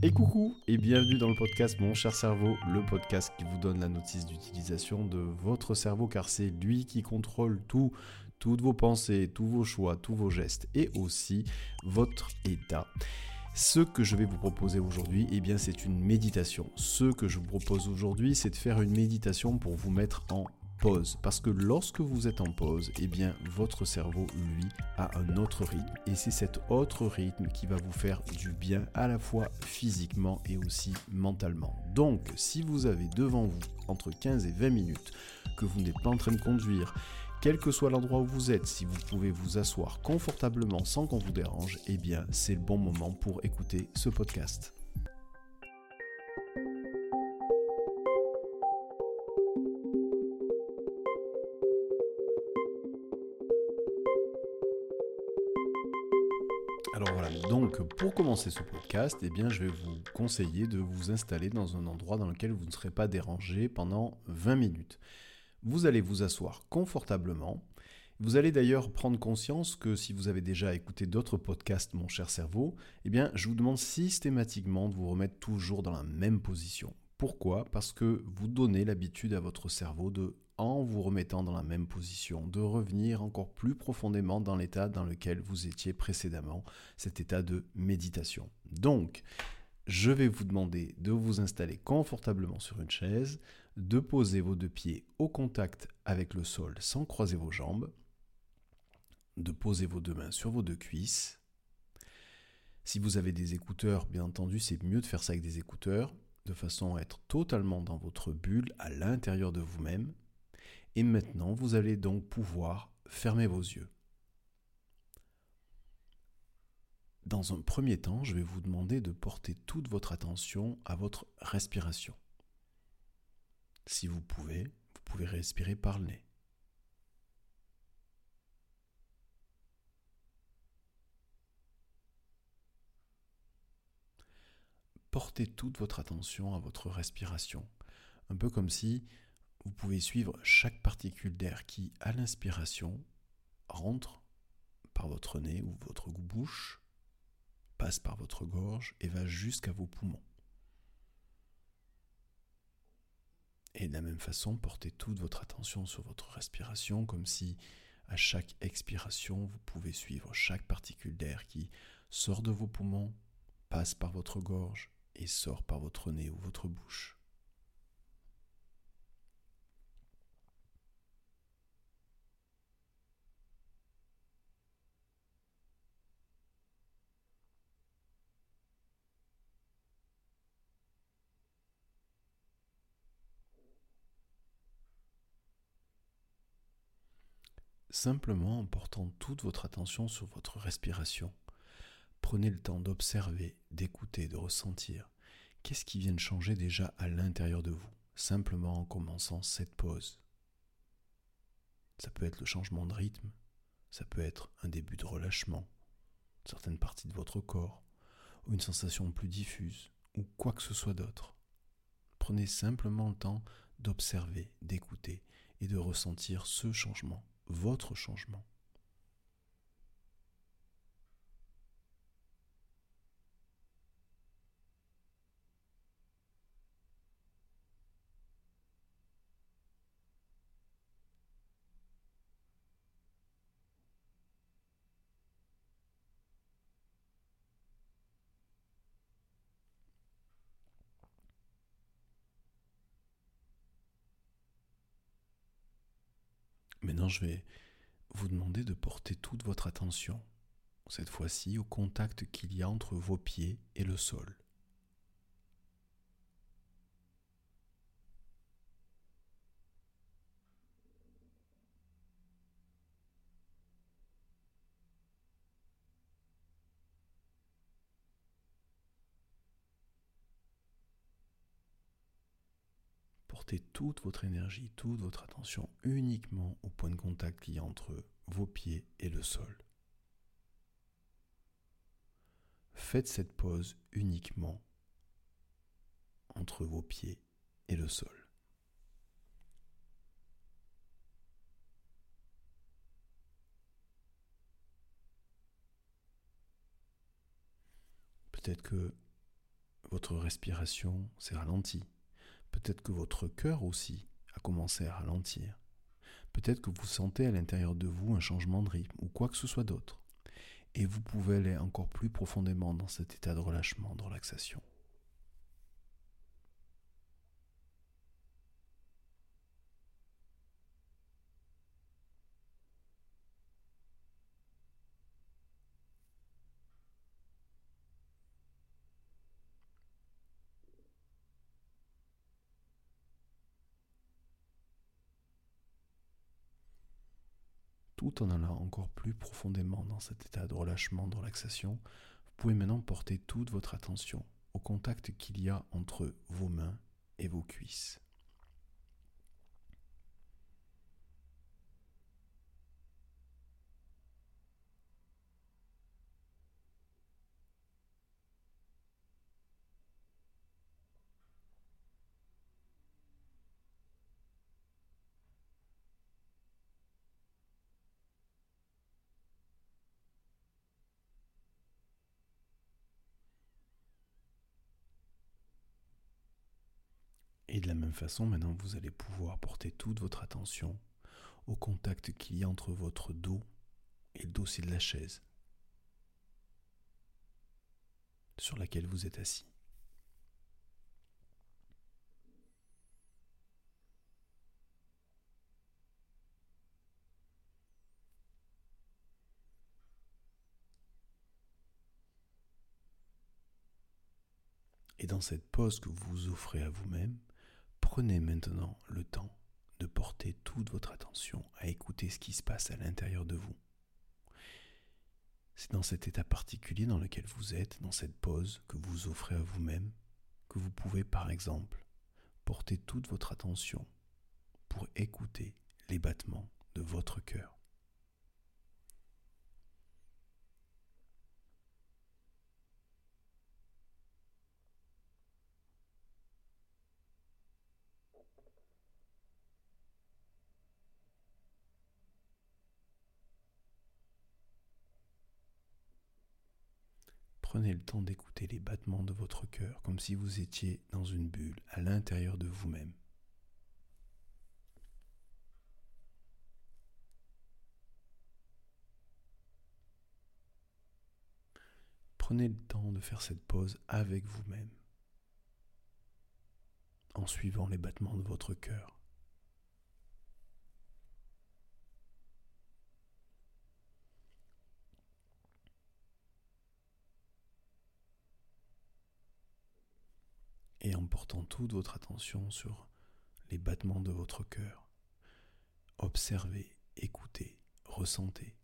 Et coucou et bienvenue dans le podcast Mon cher cerveau, le podcast qui vous donne la notice d'utilisation de votre cerveau car c'est lui qui contrôle tout, toutes vos pensées, tous vos choix, tous vos gestes et aussi votre état. Ce que je vais vous proposer aujourd'hui, eh bien c'est une méditation. Ce que je vous propose aujourd'hui, c'est de faire une méditation pour vous mettre en pause. Parce que lorsque vous êtes en pause, eh bien, votre cerveau, lui, a un autre rythme. Et c'est cet autre rythme qui va vous faire du bien à la fois physiquement et aussi mentalement. Donc, si vous avez devant vous entre 15 et 20 minutes que vous n'êtes pas en train de conduire, quel que soit l'endroit où vous êtes, si vous pouvez vous asseoir confortablement sans qu'on vous dérange, eh bien, c'est le bon moment pour écouter ce podcast. Commencer ce podcast, eh bien, je vais vous conseiller de vous installer dans un endroit dans lequel vous ne serez pas dérangé pendant 20 minutes. Vous allez vous asseoir confortablement. Vous allez d'ailleurs prendre conscience que si vous avez déjà écouté d'autres podcasts, mon cher cerveau, eh bien, je vous demande systématiquement de vous remettre toujours dans la même position. Pourquoi? Parce que vous donnez l'habitude à votre cerveau de en vous remettant dans la même position, de revenir encore plus profondément dans l'état dans lequel vous étiez précédemment, cet état de méditation. Donc, je vais vous demander de vous installer confortablement sur une chaise, de poser vos deux pieds au contact avec le sol sans croiser vos jambes, de poser vos deux mains sur vos deux cuisses. Si vous avez des écouteurs, bien entendu, c'est mieux de faire ça avec des écouteurs, de façon à être totalement dans votre bulle à l'intérieur de vous-même. Et maintenant, vous allez donc pouvoir fermer vos yeux. Dans un premier temps, je vais vous demander de porter toute votre attention à votre respiration. Si vous pouvez, vous pouvez respirer par le nez. Portez toute votre attention à votre respiration, un peu comme si vous pouvez suivre chaque particule d'air qui, à l'inspiration, rentre par votre nez ou votre bouche, passe par votre gorge et va jusqu'à vos poumons. Et de la même façon, portez toute votre attention sur votre respiration, comme si à chaque expiration, vous pouvez suivre chaque particule d'air qui sort de vos poumons, passe par votre gorge et sort par votre nez ou votre bouche. Simplement en portant toute votre attention sur votre respiration. Prenez le temps d'observer, d'écouter, de ressentir. Qu'est-ce qui vient de changer déjà à l'intérieur de vous, simplement en commençant cette pause Ça peut être le changement de rythme, ça peut être un début de relâchement, certaines parties de votre corps, ou une sensation plus diffuse, ou quoi que ce soit d'autre. Prenez simplement le temps d'observer, d'écouter et de ressentir ce changement votre changement. Maintenant, je vais vous demander de porter toute votre attention, cette fois-ci, au contact qu'il y a entre vos pieds et le sol. Toute votre énergie, toute votre attention uniquement au point de contact qui est entre vos pieds et le sol. Faites cette pause uniquement entre vos pieds et le sol. Peut-être que votre respiration s'est ralentie. Peut-être que votre cœur aussi a commencé à ralentir. Peut-être que vous sentez à l'intérieur de vous un changement de rythme ou quoi que ce soit d'autre. Et vous pouvez aller encore plus profondément dans cet état de relâchement, de relaxation. En allant encore plus profondément dans cet état de relâchement, de relaxation, vous pouvez maintenant porter toute votre attention au contact qu'il y a entre vos mains et vos cuisses. Et de la même façon, maintenant, vous allez pouvoir porter toute votre attention au contact qu'il y a entre votre dos et le dossier de la chaise sur laquelle vous êtes assis. Et dans cette pause que vous offrez à vous-même, Prenez maintenant le temps de porter toute votre attention à écouter ce qui se passe à l'intérieur de vous. C'est dans cet état particulier dans lequel vous êtes, dans cette pause que vous offrez à vous-même, que vous pouvez par exemple porter toute votre attention pour écouter les battements de votre cœur. Prenez le temps d'écouter les battements de votre cœur comme si vous étiez dans une bulle à l'intérieur de vous-même. Prenez le temps de faire cette pause avec vous-même en suivant les battements de votre cœur. et en portant toute votre attention sur les battements de votre cœur. Observez, écoutez, ressentez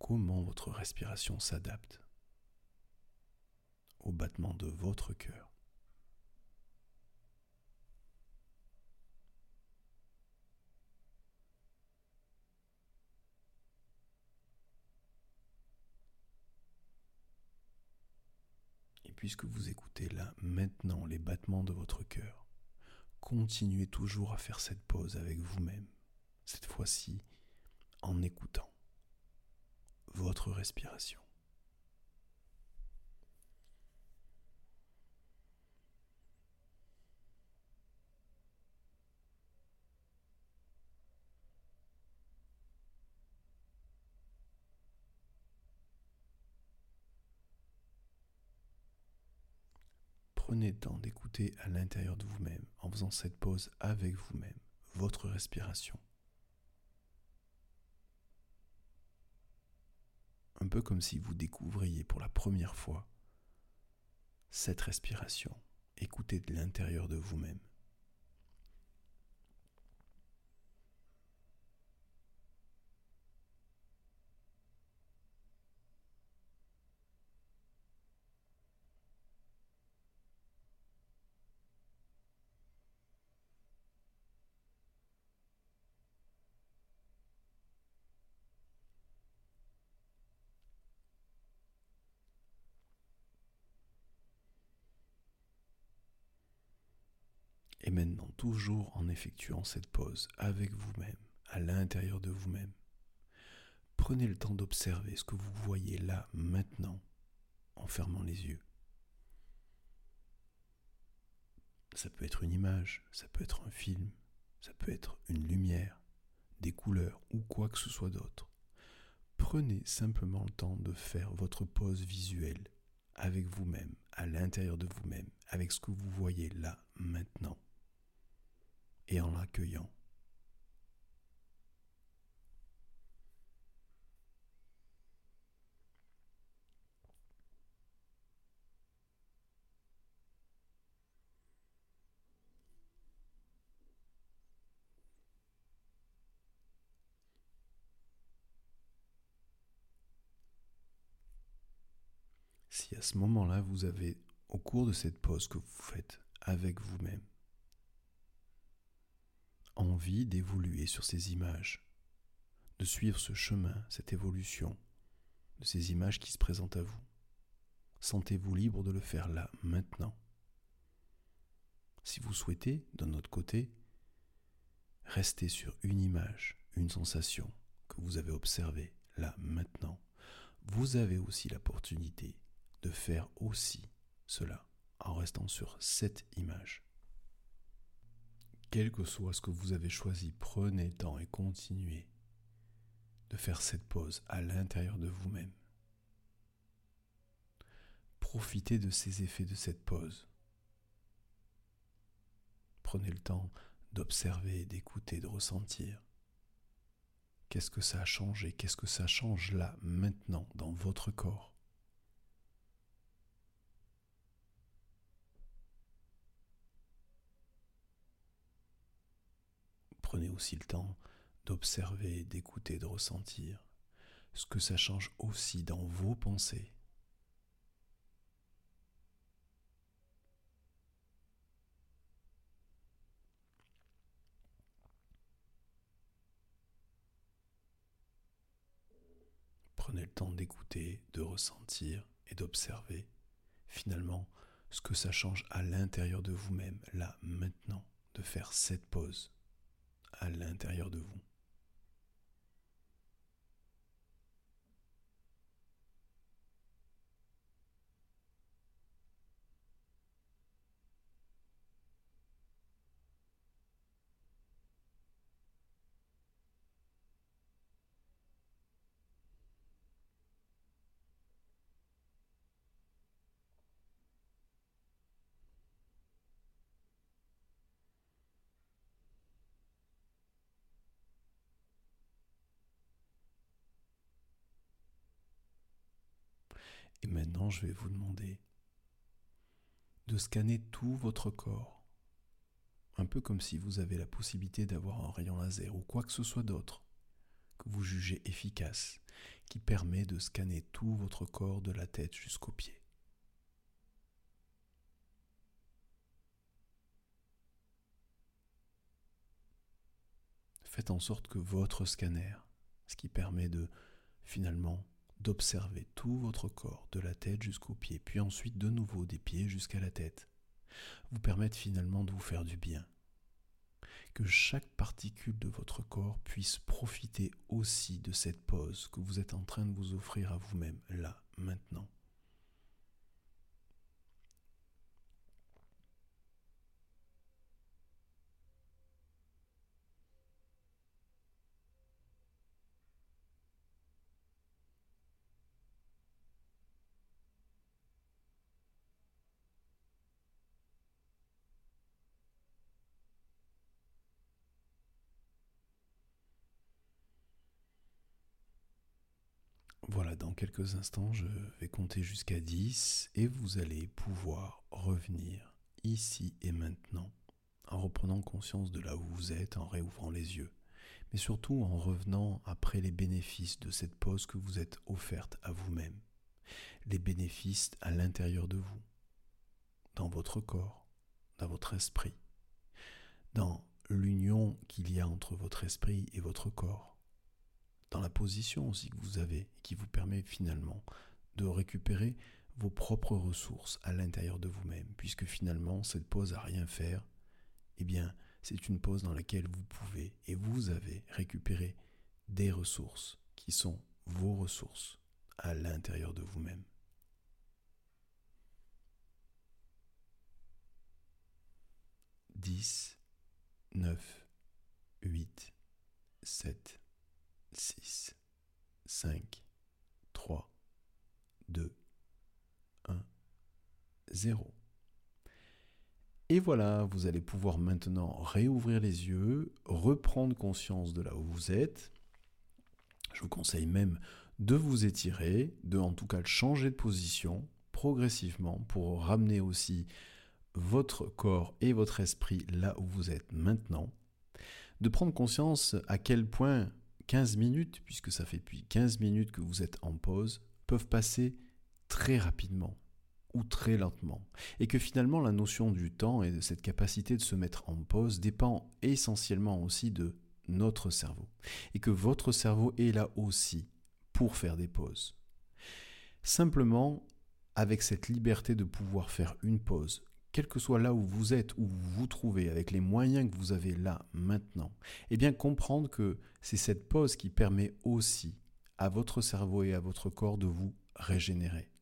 comment votre respiration s'adapte aux battements de votre cœur. Puisque vous écoutez là maintenant les battements de votre cœur, continuez toujours à faire cette pause avec vous-même, cette fois-ci en écoutant votre respiration. Temps d'écouter à l'intérieur de vous-même, en faisant cette pause avec vous-même, votre respiration. Un peu comme si vous découvriez pour la première fois cette respiration. Écoutez de l'intérieur de vous-même. Et maintenant, toujours en effectuant cette pause avec vous-même, à l'intérieur de vous-même, prenez le temps d'observer ce que vous voyez là, maintenant, en fermant les yeux. Ça peut être une image, ça peut être un film, ça peut être une lumière, des couleurs ou quoi que ce soit d'autre. Prenez simplement le temps de faire votre pause visuelle avec vous-même, à l'intérieur de vous-même, avec ce que vous voyez là, maintenant, et en l'accueillant. si à ce moment-là, vous avez, au cours de cette pause que vous faites avec vous-même, envie d'évoluer sur ces images, de suivre ce chemin, cette évolution, de ces images qui se présentent à vous, sentez-vous libre de le faire là, maintenant. Si vous souhaitez, d'un autre côté, rester sur une image, une sensation que vous avez observée là, maintenant, vous avez aussi l'opportunité de faire aussi cela en restant sur cette image. Quel que soit ce que vous avez choisi, prenez le temps et continuez de faire cette pause à l'intérieur de vous-même. Profitez de ces effets de cette pause. Prenez le temps d'observer, d'écouter, de ressentir. Qu'est-ce que ça a changé? Qu'est-ce que ça change là, maintenant, dans votre corps Prenez aussi le temps d'observer, d'écouter, de ressentir ce que ça change aussi dans vos pensées. Prenez le temps d'écouter, de ressentir et d'observer finalement ce que ça change à l'intérieur de vous-même, là, maintenant, de faire cette pause à l'intérieur de vous. Et maintenant, je vais vous demander de scanner tout votre corps, un peu comme si vous avez la possibilité d'avoir un rayon laser ou quoi que ce soit d'autre que vous jugez efficace, qui permet de scanner tout votre corps de la tête jusqu'aux pieds. Faites en sorte que votre scanner, ce qui permet de finalement d'observer tout votre corps, de la tête jusqu'aux pieds, puis ensuite de nouveau des pieds jusqu'à la tête, vous permettent finalement de vous faire du bien. Que chaque particule de votre corps puisse profiter aussi de cette pause que vous êtes en train de vous offrir à vous-même, là, maintenant. Voilà, dans quelques instants, je vais compter jusqu'à 10 et vous allez pouvoir revenir ici et maintenant en reprenant conscience de là où vous êtes, en réouvrant les yeux, mais surtout en revenant après les bénéfices de cette pause que vous êtes offerte à vous-même, les bénéfices à l'intérieur de vous, dans votre corps, dans votre esprit, dans l'union qu'il y a entre votre esprit et votre corps dans la position aussi que vous avez, qui vous permet finalement de récupérer vos propres ressources à l'intérieur de vous-même, puisque finalement cette pause à rien faire, eh bien c'est une pause dans laquelle vous pouvez et vous avez récupéré des ressources qui sont vos ressources à l'intérieur de vous-même. 10, 9, 8, 7, 6, 5, 3, 2, 1, 0. Et voilà, vous allez pouvoir maintenant réouvrir les yeux, reprendre conscience de là où vous êtes. Je vous conseille même de vous étirer, de en tout cas changer de position progressivement pour ramener aussi votre corps et votre esprit là où vous êtes maintenant. De prendre conscience à quel point 15 minutes, puisque ça fait depuis 15 minutes que vous êtes en pause, peuvent passer très rapidement ou très lentement. Et que finalement la notion du temps et de cette capacité de se mettre en pause dépend essentiellement aussi de notre cerveau. Et que votre cerveau est là aussi pour faire des pauses. Simplement, avec cette liberté de pouvoir faire une pause, quel que soit là où vous êtes, où vous vous trouvez, avec les moyens que vous avez là maintenant, eh bien comprendre que c'est cette pause qui permet aussi à votre cerveau et à votre corps de vous régénérer.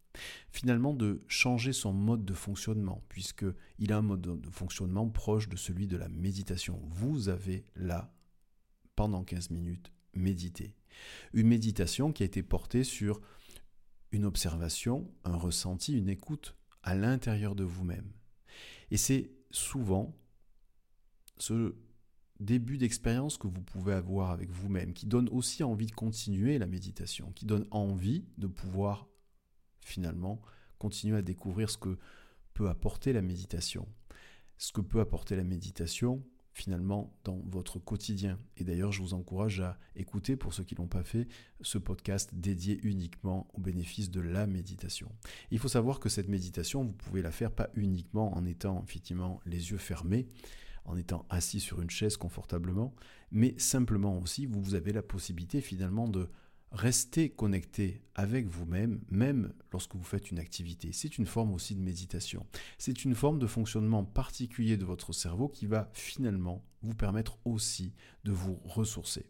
Finalement, de changer son mode de fonctionnement, puisqu'il a un mode de fonctionnement proche de celui de la méditation. Vous avez là, pendant 15 minutes, médité. Une méditation qui a été portée sur une observation, un ressenti, une écoute à l'intérieur de vous-même. Et c'est souvent ce début d'expérience que vous pouvez avoir avec vous-même qui donne aussi envie de continuer la méditation, qui donne envie de pouvoir finalement continuer à découvrir ce que peut apporter la méditation. Ce que peut apporter la méditation finalement dans votre quotidien. Et d'ailleurs, je vous encourage à écouter, pour ceux qui ne l'ont pas fait, ce podcast dédié uniquement au bénéfice de la méditation. Il faut savoir que cette méditation, vous pouvez la faire pas uniquement en étant effectivement les yeux fermés, en étant assis sur une chaise confortablement, mais simplement aussi, vous avez la possibilité finalement de Restez connecté avec vous-même, même lorsque vous faites une activité. C'est une forme aussi de méditation. C'est une forme de fonctionnement particulier de votre cerveau qui va finalement vous permettre aussi de vous ressourcer.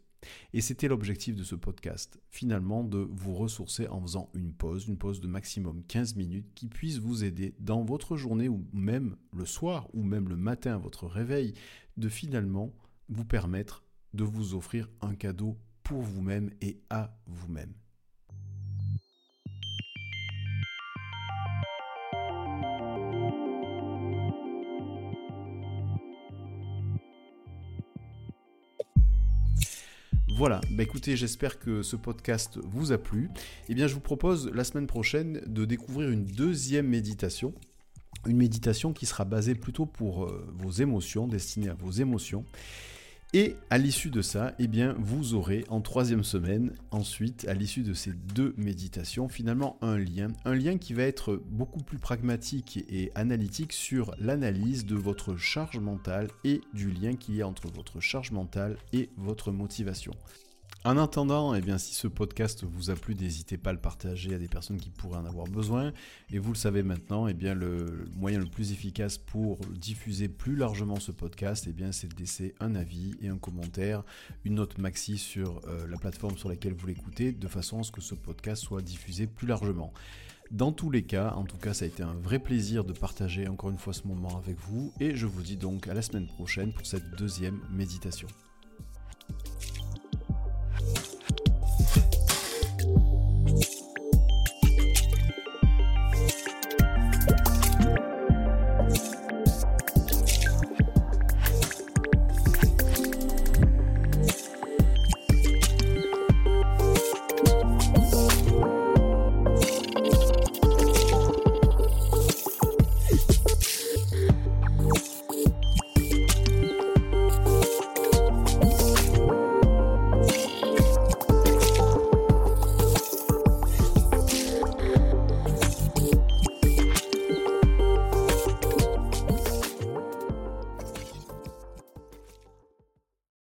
Et c'était l'objectif de ce podcast, finalement de vous ressourcer en faisant une pause, une pause de maximum 15 minutes qui puisse vous aider dans votre journée ou même le soir ou même le matin à votre réveil, de finalement vous permettre de vous offrir un cadeau pour vous-même et à vous-même. Voilà, bah écoutez, j'espère que ce podcast vous a plu. Eh bien, je vous propose la semaine prochaine de découvrir une deuxième méditation. Une méditation qui sera basée plutôt pour euh, vos émotions, destinée à vos émotions. Et à l'issue de ça, eh bien, vous aurez en troisième semaine, ensuite, à l'issue de ces deux méditations, finalement un lien. Un lien qui va être beaucoup plus pragmatique et analytique sur l'analyse de votre charge mentale et du lien qu'il y a entre votre charge mentale et votre motivation. En attendant, eh bien, si ce podcast vous a plu, n'hésitez pas à le partager à des personnes qui pourraient en avoir besoin. Et vous le savez maintenant, eh bien, le moyen le plus efficace pour diffuser plus largement ce podcast, eh c'est de laisser un avis et un commentaire, une note maxi sur euh, la plateforme sur laquelle vous l'écoutez, de façon à ce que ce podcast soit diffusé plus largement. Dans tous les cas, en tout cas, ça a été un vrai plaisir de partager encore une fois ce moment avec vous et je vous dis donc à la semaine prochaine pour cette deuxième méditation.